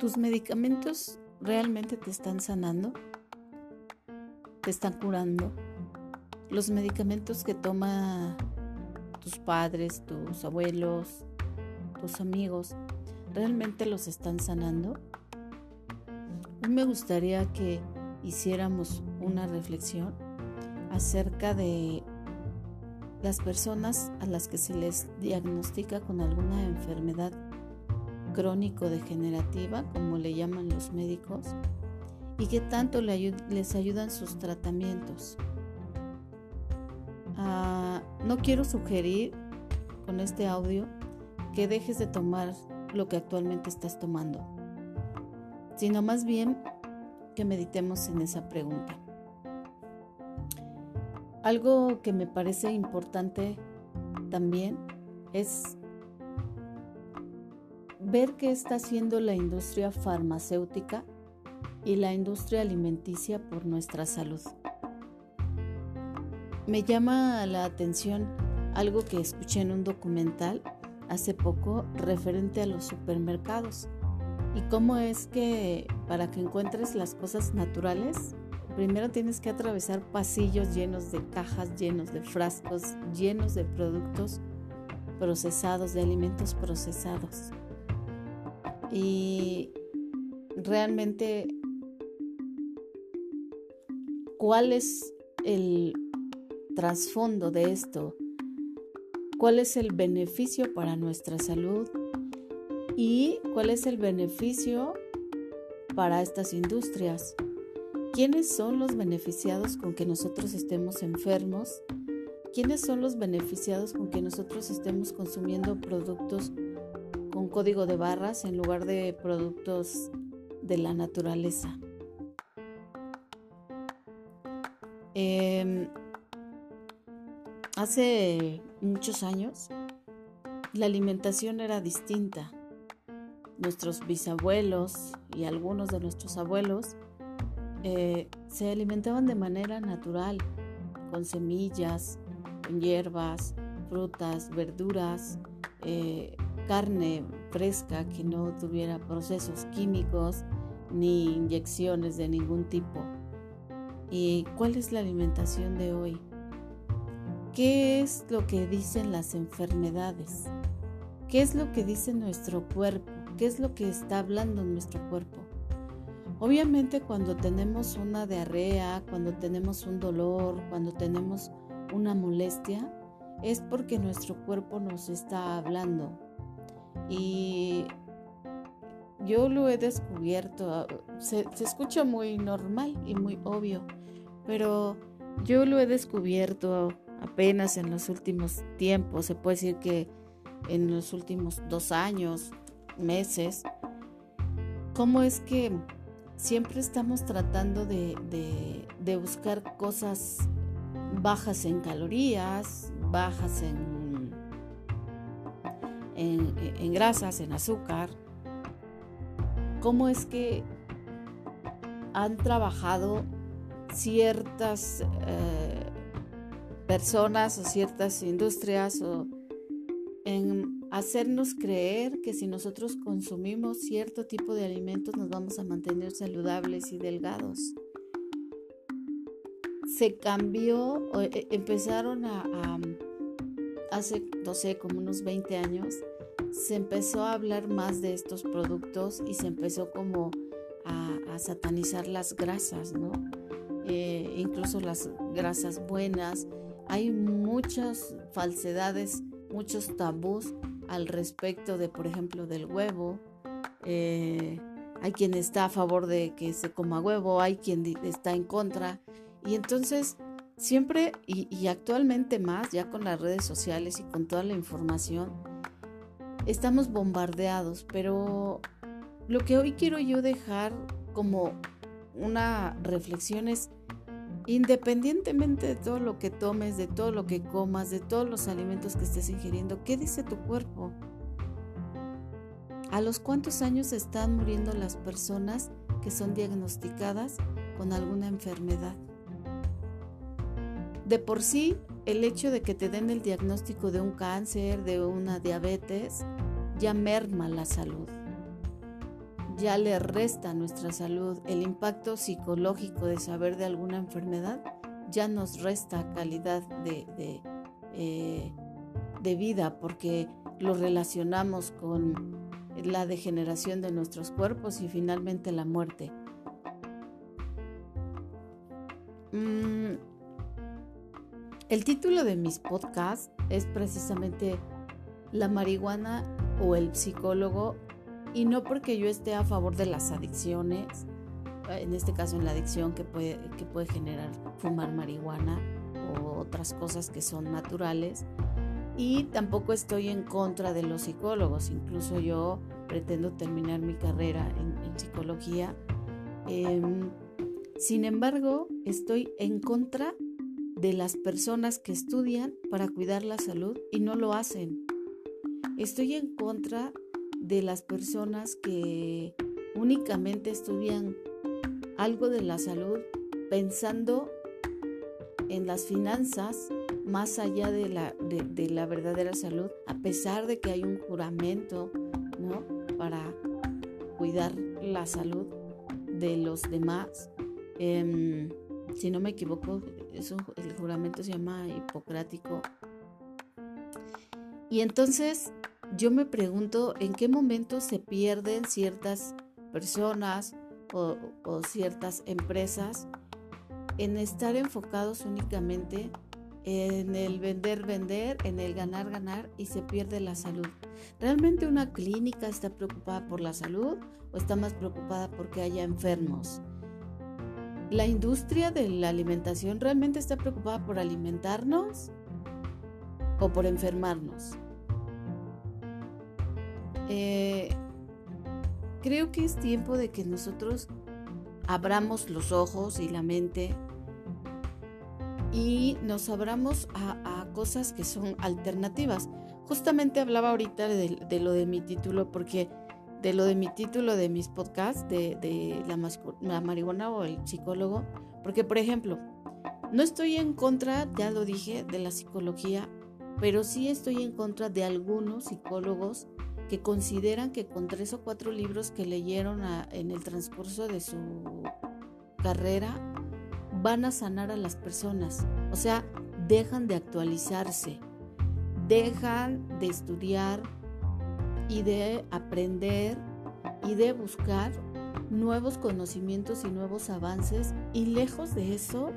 ¿Tus medicamentos realmente te están sanando? ¿Te están curando? Los medicamentos que toma tus padres, tus abuelos, tus amigos, ¿realmente los están sanando? Hoy me gustaría que hiciéramos una reflexión acerca de las personas a las que se les diagnostica con alguna enfermedad crónico-degenerativa, como le llaman los médicos, y qué tanto les ayudan sus tratamientos. Ah, no quiero sugerir con este audio que dejes de tomar lo que actualmente estás tomando, sino más bien que meditemos en esa pregunta. Algo que me parece importante también es ver qué está haciendo la industria farmacéutica y la industria alimenticia por nuestra salud. Me llama la atención algo que escuché en un documental hace poco referente a los supermercados y cómo es que para que encuentres las cosas naturales, primero tienes que atravesar pasillos llenos de cajas, llenos de frascos, llenos de productos procesados, de alimentos procesados. Y realmente, ¿cuál es el trasfondo de esto? ¿Cuál es el beneficio para nuestra salud? ¿Y cuál es el beneficio para estas industrias? ¿Quiénes son los beneficiados con que nosotros estemos enfermos? ¿Quiénes son los beneficiados con que nosotros estemos consumiendo productos código de barras en lugar de productos de la naturaleza. Em, hace muchos años la alimentación era distinta. Nuestros bisabuelos y algunos de nuestros abuelos eh, se alimentaban de manera natural, con semillas, con hierbas, frutas, verduras, eh, carne fresca que no tuviera procesos químicos ni inyecciones de ningún tipo. ¿Y cuál es la alimentación de hoy? ¿Qué es lo que dicen las enfermedades? ¿Qué es lo que dice nuestro cuerpo? ¿Qué es lo que está hablando nuestro cuerpo? Obviamente cuando tenemos una diarrea, cuando tenemos un dolor, cuando tenemos una molestia, es porque nuestro cuerpo nos está hablando. Y yo lo he descubierto, se, escucha muy normal y muy obvio, pero yo lo he descubierto apenas en los últimos tiempos, se puede decir que en los últimos dos años, meses, cómo es que siempre estamos tratando de, de buscar cosas bajas en calorías, bajas en en, grasas, en azúcar, cómo es que han trabajado ciertas eh, personas o ciertas industrias en hacernos creer que si nosotros consumimos cierto tipo de alimentos nos vamos a mantener saludables y delgados. Se cambió, e, empezaron a, a hace, no sé, como unos 20 años, se empezó a hablar más de estos productos y se empezó como a, satanizar las grasas, ¿no? Eh, incluso las grasas buenas. Hay muchas falsedades, muchos tabús al respecto de, por ejemplo, del huevo. Eh, hay quien está a favor de que se coma huevo, hay quien está en contra. Y entonces siempre y actualmente más, ya con las redes sociales y con toda la información, estamos bombardeados, pero lo que hoy quiero yo dejar como una reflexión es, independientemente de todo lo que tomes, de todo lo que comas, de todos los alimentos que estés ingiriendo, ¿qué dice tu cuerpo? ¿A los cuántos años están muriendo las personas que son diagnosticadas con alguna enfermedad? De por sí, el hecho de que te den el diagnóstico de un cáncer, de una diabetes, ya merma la salud. ya le resta nuestra salud. El impacto psicológico de saber de alguna enfermedad ya nos resta calidad de, de, eh, vida porque lo relacionamos con la degeneración de nuestros cuerpos y finalmente la muerte. Mm, el título de mis podcasts es precisamente La marihuana o el psicólogo y no porque yo esté a favor de las adicciones, en este caso en la adicción que puede, que puede generar fumar marihuana o otras cosas que son naturales, y tampoco estoy en contra de los psicólogos, incluso yo pretendo terminar mi carrera en, psicología. Em, sin embargo, estoy en contra de las personas que estudian para cuidar la salud y no lo hacen. Estoy en contra de las personas que únicamente estudian algo de la salud pensando en las finanzas más allá de la, de, la verdadera salud, a pesar de que hay un juramento ¿no? para cuidar la salud de los demás. Em, si no me equivoco, el juramento se llama hipocrático. Y entonces yo me pregunto en qué momento se pierden ciertas personas o, ciertas empresas en estar enfocados únicamente en el vender, vender, en el ganar, ganar y se pierde la salud. ¿Realmente una clínica está preocupada por la salud o está más preocupada porque haya enfermos? ¿La industria de la alimentación realmente está preocupada por alimentarnos o por enfermarnos? Eh, creo que es tiempo de que nosotros abramos los ojos y la mente y nos abramos a, cosas que son alternativas. Justamente hablaba ahorita de, lo de mi título, porque de lo de mi título de mis podcasts, de, la, la marihuana o el psicólogo, porque por ejemplo, no estoy en contra, ya lo dije, de la psicología, pero sí estoy en contra de algunos psicólogos que consideran que con tres o cuatro libros que leyeron en el transcurso de su carrera van a sanar a las personas. O sea, dejan de actualizarse, dejan de estudiar y de aprender y de buscar nuevos conocimientos y nuevos avances y lejos de eso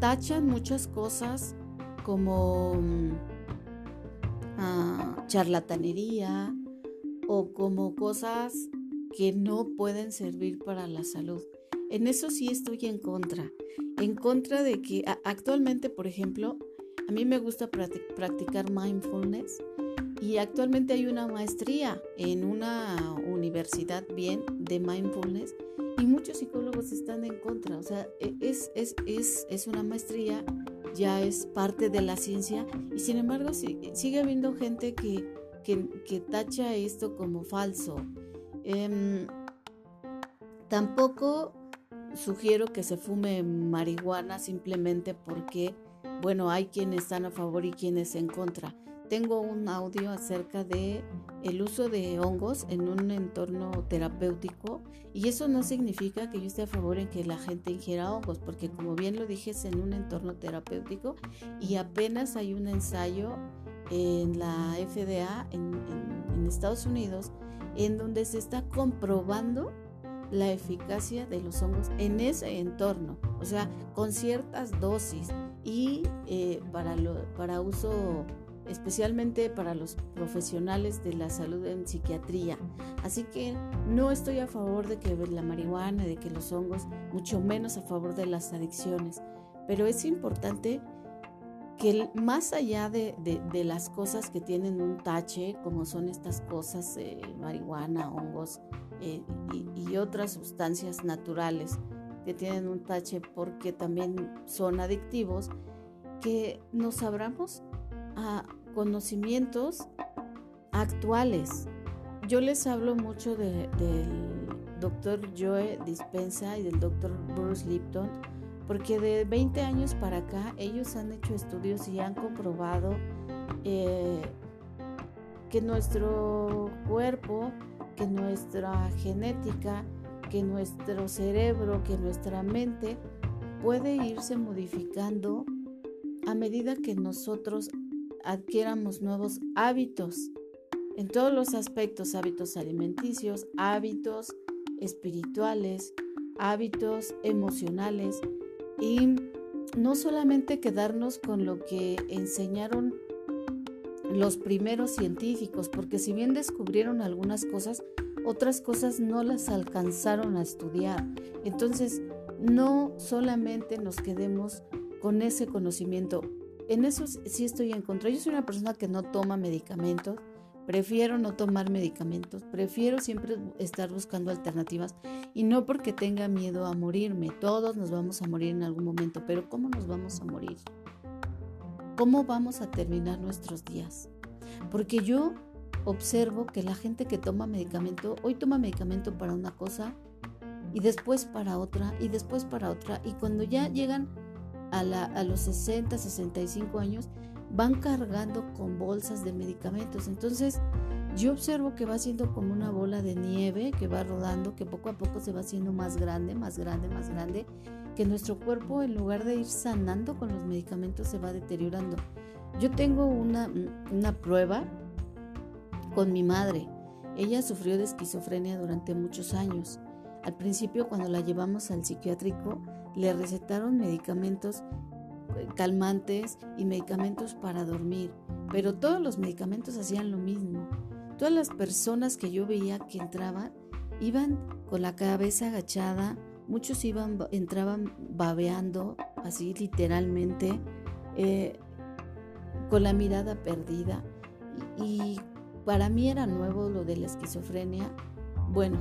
tachan muchas cosas como mm, charlatanería o como cosas que no pueden servir para la salud. En eso sí estoy en contra. En contra de que actualmente, por ejemplo, a mí me gusta practicar mindfulness y actualmente hay una maestría en una universidad bien de mindfulness y muchos psicólogos están en contra. O sea, e, es, es, es, es una maestría ya es parte de la ciencia y sin embargo sigue habiendo gente que, que, tacha esto como falso. Em, tampoco sugiero que se fume marihuana simplemente porque, bueno, hay quienes están a favor y quienes en contra tengo un audio acerca de el uso de hongos en un entorno terapéutico y eso no significa que yo esté a favor en que la gente ingiera hongos porque como bien lo dije es en un entorno terapéutico y apenas hay un ensayo en la FDA en, en Estados Unidos en donde se está comprobando la eficacia de los hongos en ese entorno, o sea, con ciertas dosis y eh, para, lo, para uso especialmente para los profesionales de la salud en psiquiatría. Así que no estoy a favor de que la marihuana, de que los hongos, mucho menos a favor de las adicciones, pero es importante que más allá de, las cosas que tienen un tache, como son estas cosas, eh, marihuana, hongos eh, y, y otras sustancias naturales que tienen un tache porque también son adictivos, que nos abramos a conocimientos actuales. Yo les hablo mucho del doctor Joe Dispensa y del doctor Bruce Lipton, porque de 20 años para acá ellos han hecho estudios y han comprobado eh, que nuestro cuerpo que nuestra genética, que nuestro cerebro, que nuestra mente puede irse modificando a medida que nosotros adquieramos nuevos hábitos en todos los aspectos, hábitos alimenticios, hábitos espirituales, hábitos emocionales y no solamente quedarnos con lo que enseñaron los primeros científicos, porque si bien descubrieron algunas cosas, otras cosas no las alcanzaron a estudiar. Entonces, no solamente nos quedemos con ese conocimiento. En eso sí estoy en contra. Yo soy una persona que no toma medicamentos, prefiero no tomar medicamentos, prefiero siempre estar buscando alternativas y no porque tenga miedo a morirme. Todos nos vamos a morir en algún momento, pero ¿cómo nos vamos a morir? ¿Cómo vamos a terminar nuestros días? Porque yo observo que la gente que toma medicamento, hoy toma medicamento para una cosa y después para otra y después para otra y cuando ya llegan a, los 60, 65 años, van cargando con bolsas de medicamentos. Entonces, yo observo que va siendo como una bola de nieve que va rodando, que poco a poco se va haciendo más grande, más grande, más grande que nuestro cuerpo en lugar de ir sanando con los medicamentos se va deteriorando. Yo tengo una, una prueba con mi madre. Ella sufrió de esquizofrenia durante muchos años. Al principio cuando la llevamos al psiquiátrico le recetaron medicamentos eh, calmantes y medicamentos para dormir, pero todos los medicamentos hacían lo mismo. Todas las personas que yo veía que entraban iban con la cabeza agachada, Muchos iban, entraban babeando, así literalmente, eh, con la mirada perdida. Y, para mí era nuevo lo de la esquizofrenia. Bueno,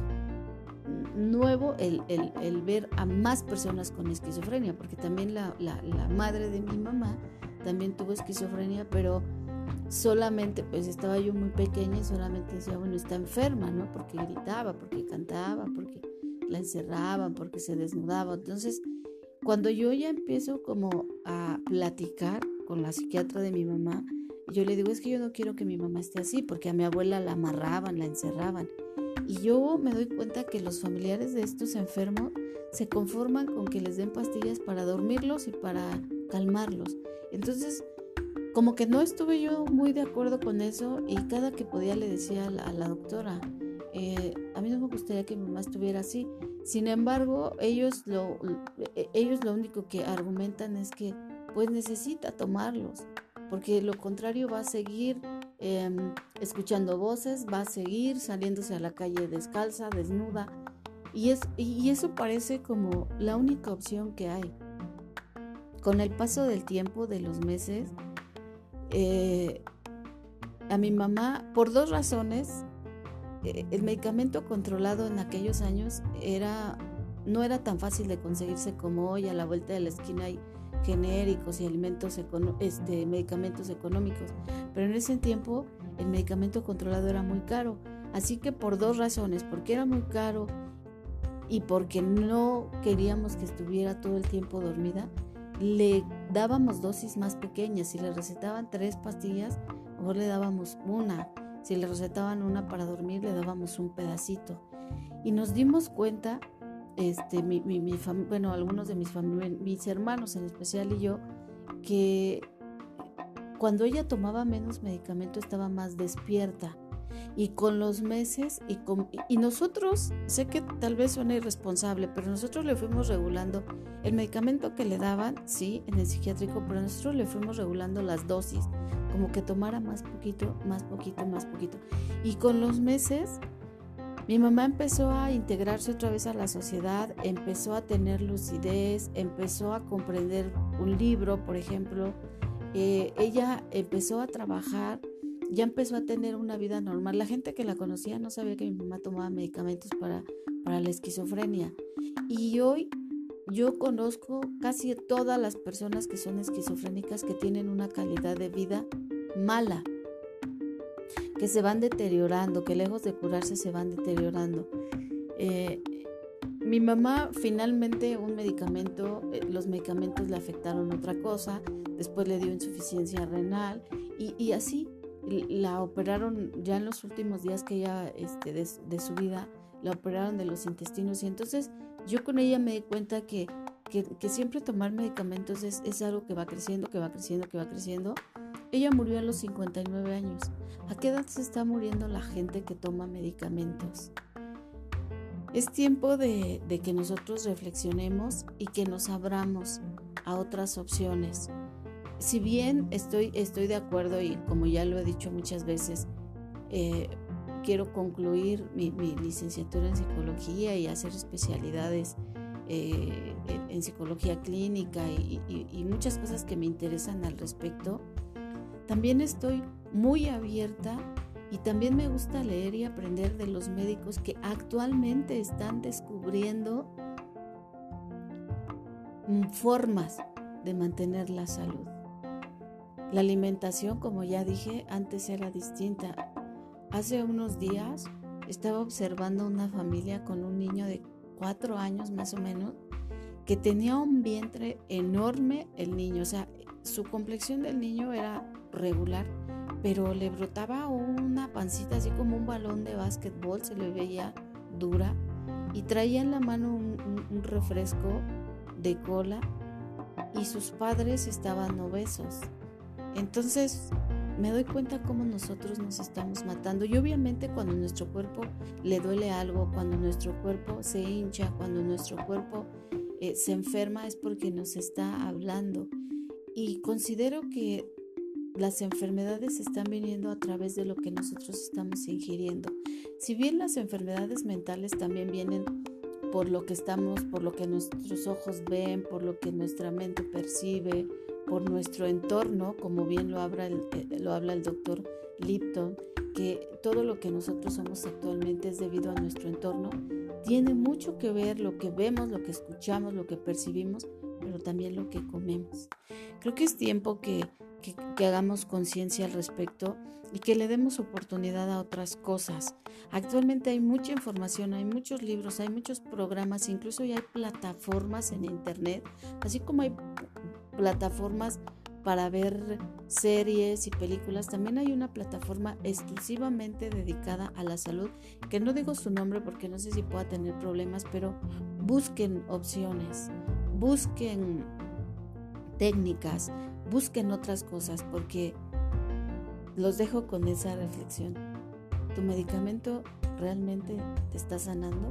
nuevo el, ver a más personas con esquizofrenia, porque también la, la, madre de mi mamá también tuvo esquizofrenia, pero solamente, pues estaba yo muy pequeña y solamente decía, bueno, está enferma, ¿no? Porque gritaba, porque cantaba, porque la encerraban porque se desnudaba. Entonces, cuando yo ya empiezo como a platicar con la psiquiatra de mi mamá, yo le digo, es que yo no quiero que mi mamá esté así, porque a mi abuela la amarraban, la encerraban. Y yo me doy cuenta que los familiares de estos enfermos se conforman con que les den pastillas para dormirlos y para calmarlos. Entonces, como que no estuve yo muy de acuerdo con eso y cada que podía le decía a la, doctora, eh, a mí no me gustaría que mi mamá estuviera así. Sin embargo, ellos lo, e, ellos lo único que argumentan es que pues necesita tomarlos, porque lo contrario va a seguir em, escuchando voces, va a seguir saliéndose a la calle descalza, desnuda, y, es, y eso parece como la única opción que hay. Con el paso del tiempo, de los meses, eh, a mi mamá, por dos razones, eh, el medicamento controlado en aquellos años era no era tan fácil de conseguirse como hoy a la vuelta de la esquina hay genéricos y alimentos este, medicamentos económicos pero en ese tiempo el medicamento controlado era muy caro. Así que por dos razones porque era muy caro y porque no queríamos que estuviera todo el tiempo dormida le dábamos dosis más pequeñas. Si le recetaban tres pastillas mejor le dábamos una. Si le recetaban una para dormir, le dábamos un pedacito. Y nos dimos cuenta, este, mi, mi, bueno, algunos de mis, mis hermanos en especial y yo, que cuando ella tomaba menos medicamento estaba más despierta. Y con los meses, y, con, y nosotros, sé que tal vez suena irresponsable, pero nosotros le fuimos regulando el medicamento que le daban, sí, en el psiquiátrico, pero nosotros le fuimos regulando las dosis como que tomara más poquito, más poquito, más poquito. Y con los meses, mi mamá empezó a integrarse otra vez a la sociedad, empezó a tener lucidez, empezó a comprender un libro, por ejemplo. Eh, ella empezó a trabajar, ya empezó a tener una vida normal. La gente que la conocía no sabía que mi mamá tomaba medicamentos para, para la esquizofrenia. Y hoy yo conozco casi todas las personas que son esquizofrénicas que tienen una calidad de vida mala, que se van deteriorando, que lejos de curarse se van deteriorando. Eh, mi mamá finalmente un medicamento, eh, los medicamentos le afectaron otra cosa, después le dio insuficiencia renal y, así la operaron ya en los últimos días que ella, este, de, su vida, la operaron de los intestinos y entonces yo con ella me di cuenta que, que, siempre tomar medicamentos es, es, algo que va creciendo, que va creciendo, que va creciendo. Ella murió a los 59 años. ¿A qué edad se está muriendo la gente que toma medicamentos? Es tiempo de, que nosotros reflexionemos y que nos abramos a otras opciones si bien estoy, estoy de acuerdo y como ya lo he dicho muchas veces, eh, quiero concluir mi, licenciatura en psicología y hacer especialidades eh, en, psicología clínica y, muchas cosas que me interesan al respecto, también estoy muy abierta y también me gusta leer y aprender de los médicos que actualmente están descubriendo mm, formas de mantener la salud. La alimentación, como ya dije, antes era distinta. Hace unos días estaba observando una familia con un niño de cuatro años más o menos que tenía un vientre enorme el niño, o sea, su complexión del niño era regular, pero le brotaba una pancita así como un balón de básquetbol, se le veía dura y traía en la mano un, refresco de cola y sus padres estaban obesos. Entonces me doy cuenta cómo nosotros nos estamos matando y obviamente cuando nuestro cuerpo le duele algo, cuando nuestro cuerpo se hincha, cuando nuestro cuerpo eh, se enferma es porque nos está hablando. Y considero que las enfermedades están viniendo a través de lo que nosotros estamos ingiriendo. Si bien las enfermedades mentales también vienen por lo que estamos, por lo que nuestros ojos ven, por lo que nuestra mente percibe, por nuestro entorno, como bien lo habla el, eh, lo habla el doctor Lipton, que todo lo que nosotros somos actualmente es debido a nuestro entorno, tiene mucho que ver lo que vemos, lo que escuchamos, lo que percibimos, pero también lo que comemos. Creo que es tiempo que, que, que hagamos conciencia al respecto y que le demos oportunidad a otras cosas. Actualmente hay mucha información, hay muchos libros, hay muchos programas, incluso ya hay plataformas en internet, así como hay plataformas para ver series y películas. También hay una plataforma exclusivamente dedicada a la salud, que no digo su nombre porque no sé si pueda tener problemas, pero busquen opciones, busquen técnicas, busquen otras cosas, porque los dejo con esa reflexión. ¿Tu medicamento realmente te está sanando?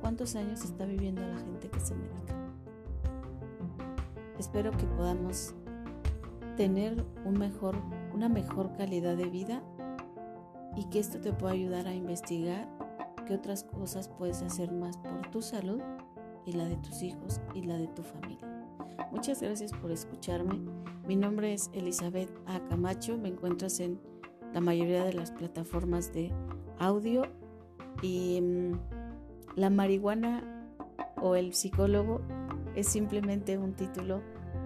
¿Cuántos años está viviendo la gente que se medica? Espero que podamos tener una mejor calidad de vida y que esto te pueda ayudar a investigar qué otras cosas puedes hacer más por tu salud y la de tus hijos y la de tu familia. Muchas gracias por escucharme. Mi nombre es Elizabeth A. Camacho. Me encuentras en la mayoría de las plataformas de audio y mm, la marihuana o el psicólogo es simplemente un título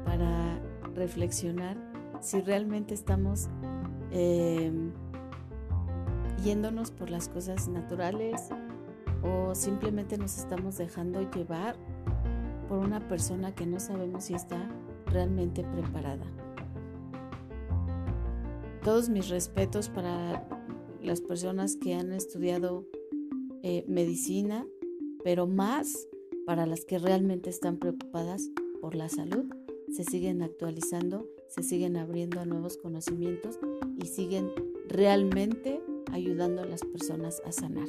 para reflexionar si realmente estamos em, yéndonos por las cosas naturales o simplemente nos estamos dejando llevar por una persona que no sabemos si está realmente preparada. Todos mis respetos para las personas que han estudiado eh, medicina, pero más para las que realmente están preocupadas por la salud, se siguen actualizando, se siguen abriendo a nuevos conocimientos y siguen realmente ayudando a las personas a sanar.